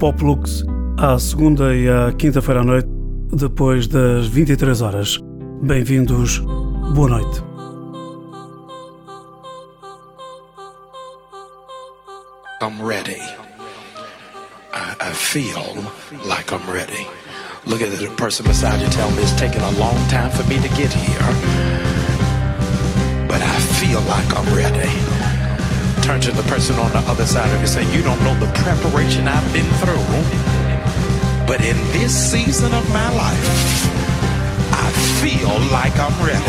Pop Lux à segunda e à quinta-feira à noite, depois das 23 horas. Bem-vindos, boa noite. I'm ready. I, I feel like I'm ready. Look at the person beside you, tell me it's taken a long time for me to get here. But I feel like I'm ready. Turn to the person on the other side of you, say, You don't know the preparation I've been through. But in this season of my life, I feel like I'm ready.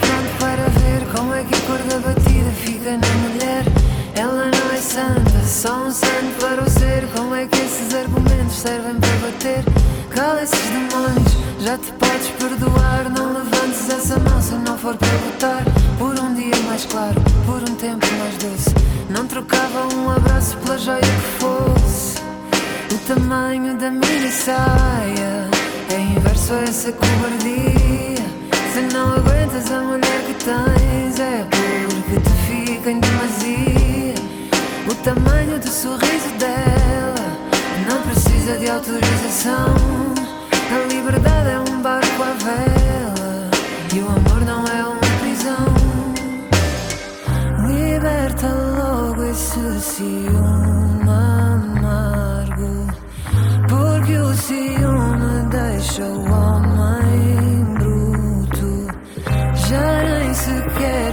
Pronto para ver como é que a cor da batida fica na mulher Ela não é santa, só um santo para o ser Como é que esses argumentos servem para bater? Cala esses demônios, já te podes perdoar Não levantes essa mão se não for para lutar Por um dia mais claro, por um tempo mais doce Não trocava um abraço pela joia que fosse O tamanho da minha saia é inverso a essa cobardia. Se não aguentas a mulher que tens, é porque te fica em demasia. O tamanho do sorriso dela não precisa de autorização. A liberdade é um barco à vela e o amor não é uma prisão. Liberta logo esse ciúme amargo, porque o ciúme deixa o homem bruto. Já nem sequer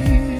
you.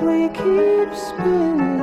we keep spinning.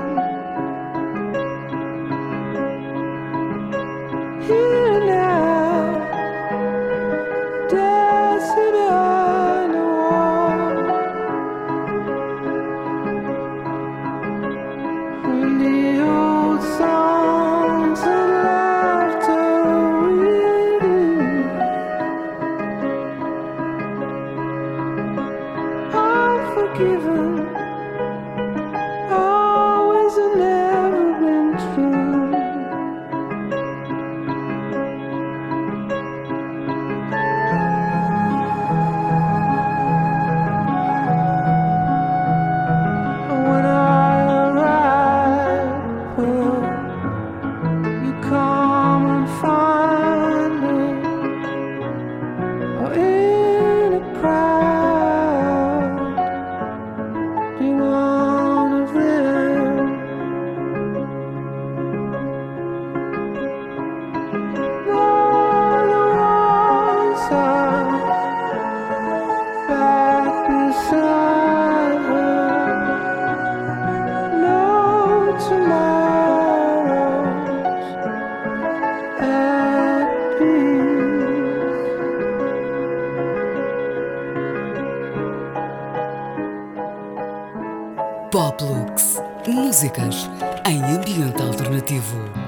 Músicas em ambiente alternativo.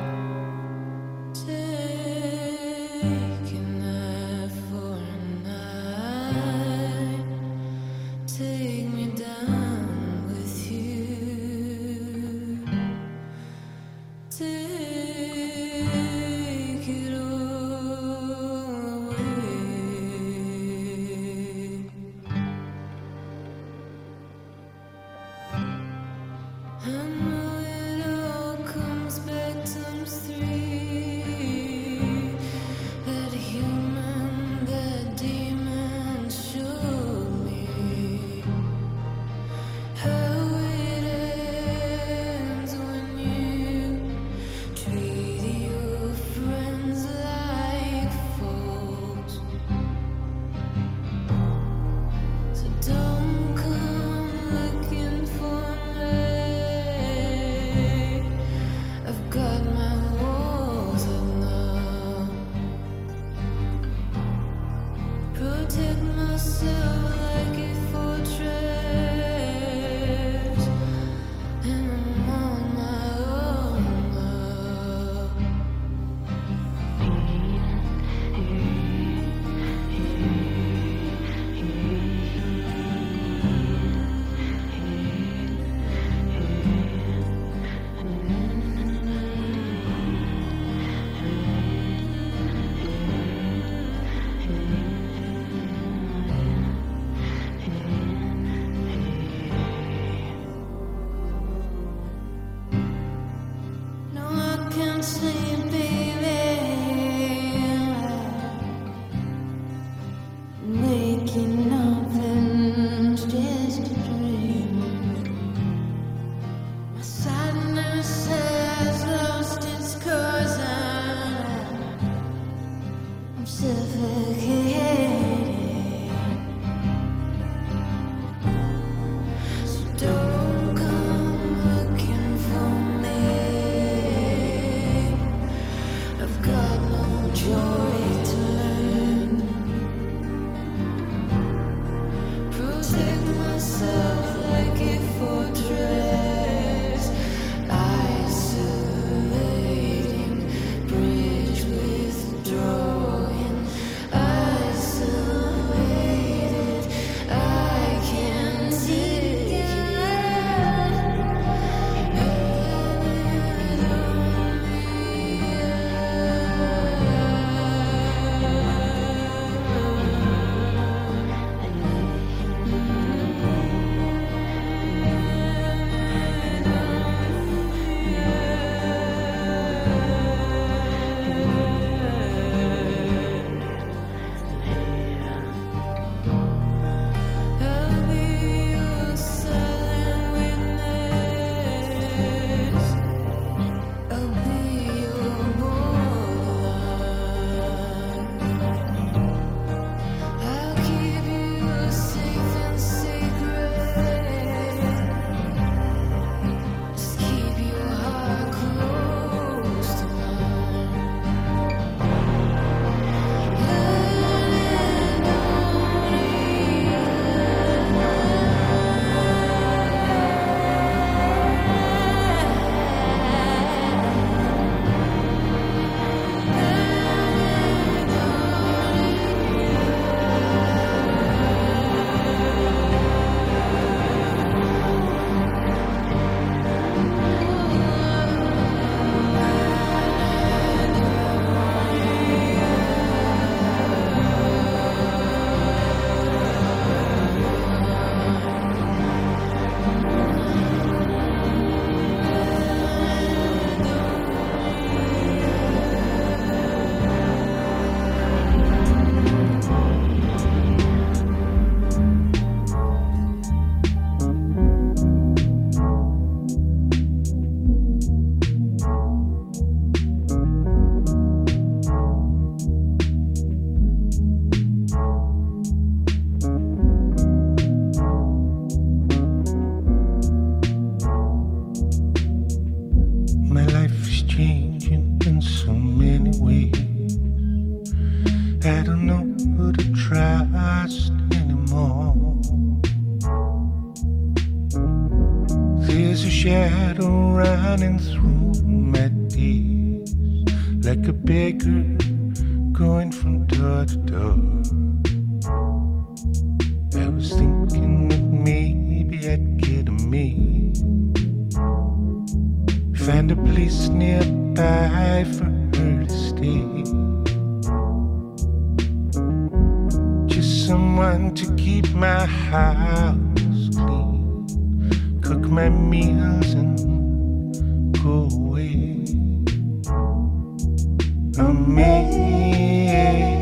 There's a shadow running through my days, like a beggar going from door to door. I was thinking that maybe I'd get a me, find a place nearby for her to stay. Just someone to keep my house cook my meals and go away. Amazing.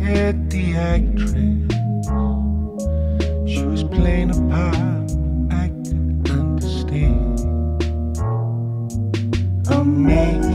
hit the actress. She was playing a part I could understand. Amazing.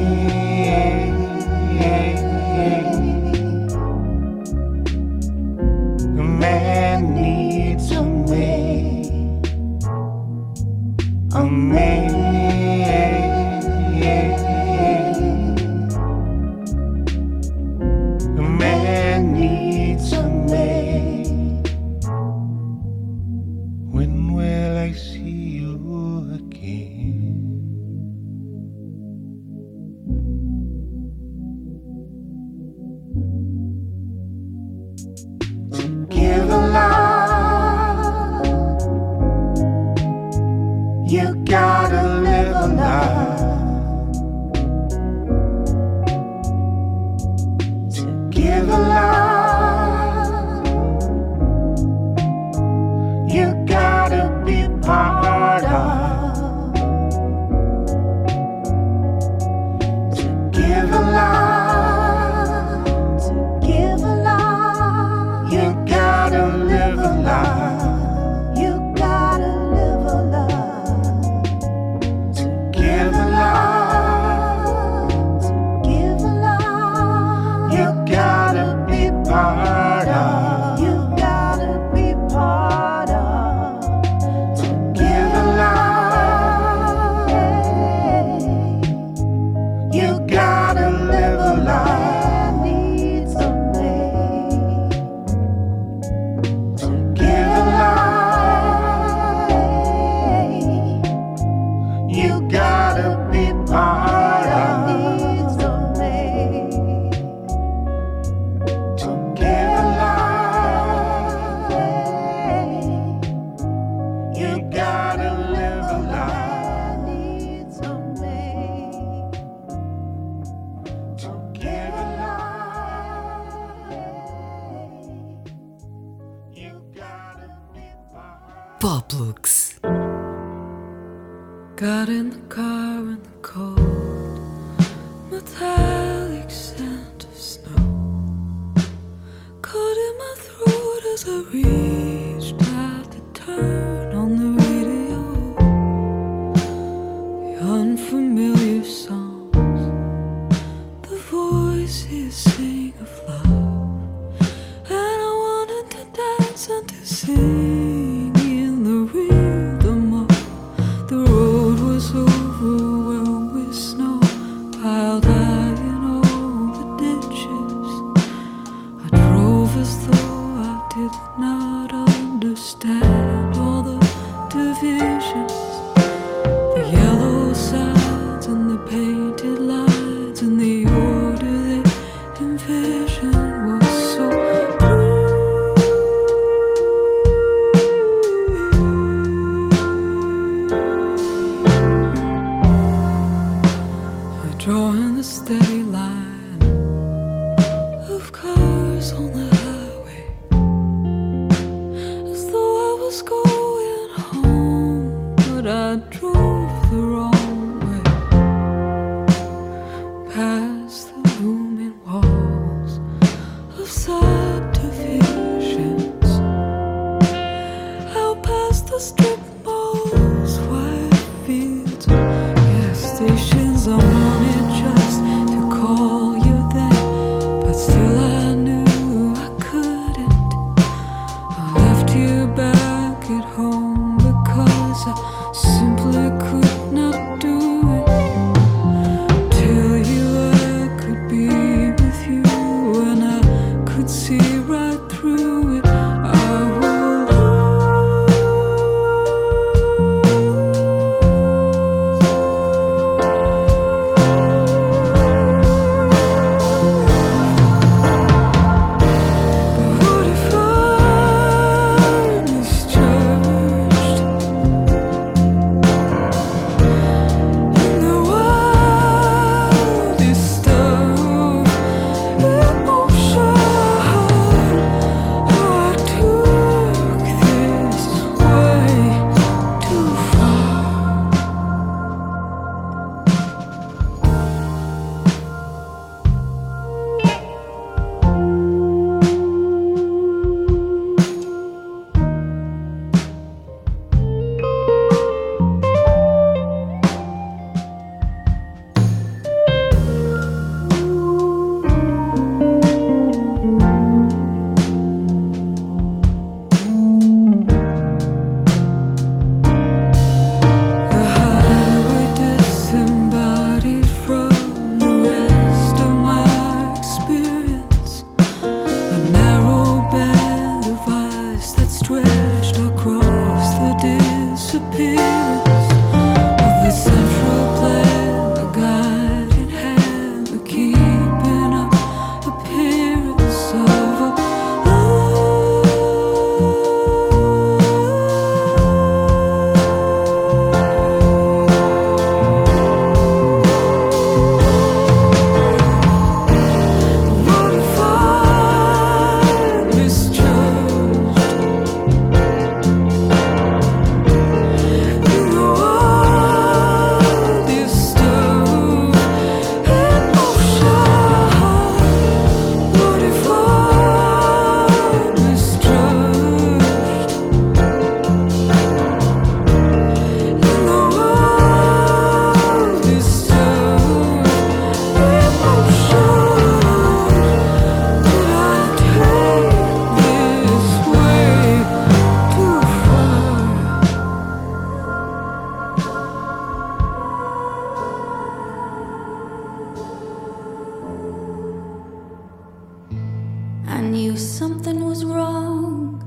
knew something was wrong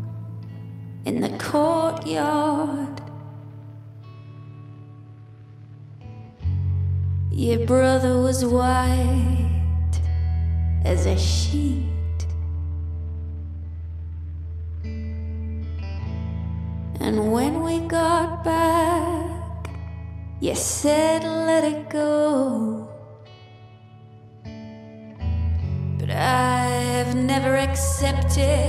in the courtyard. Your brother was white as a sheet, and when we got back, you said, Let it go. share.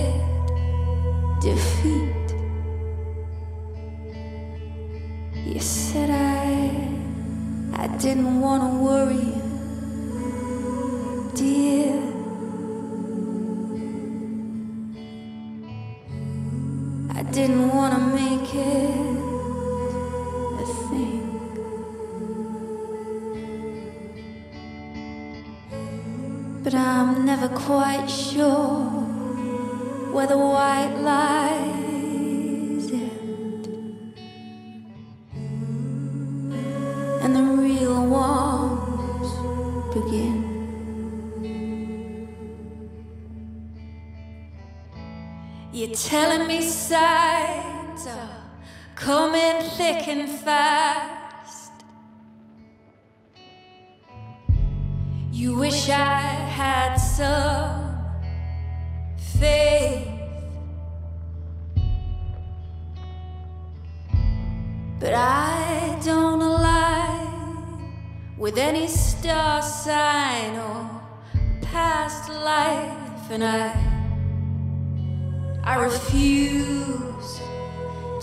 But I don't align with any star sign or past life, and I I refuse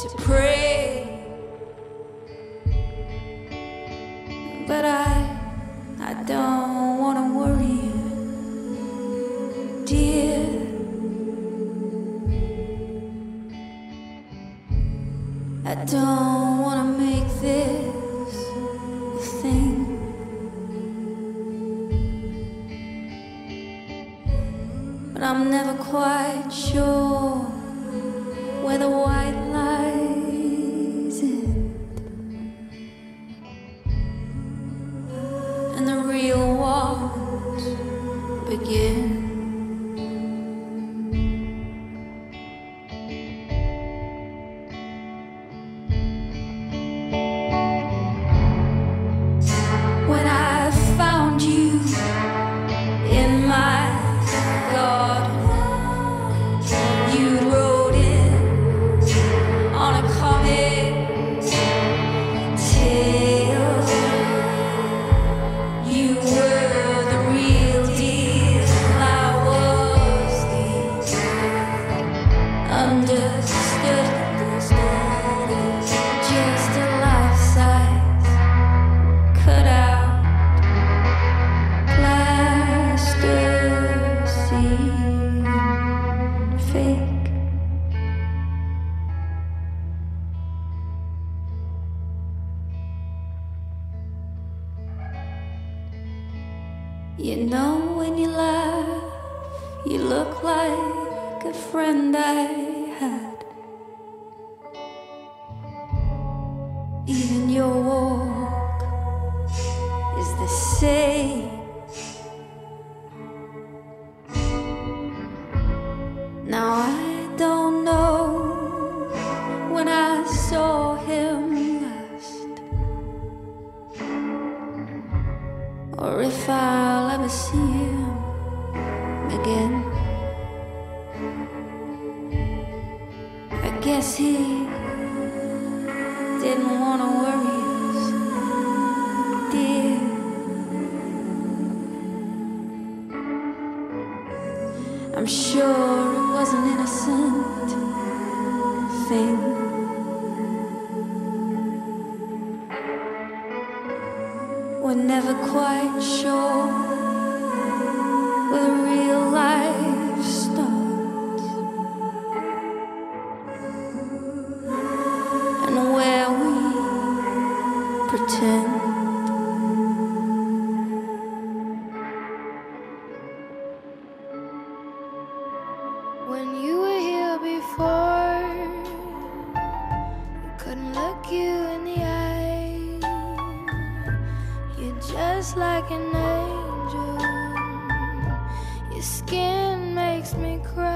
to pray. But I I don't. don't wanna make this a thing. But I'm never quite sure. just like an angel. Your skin makes me cry.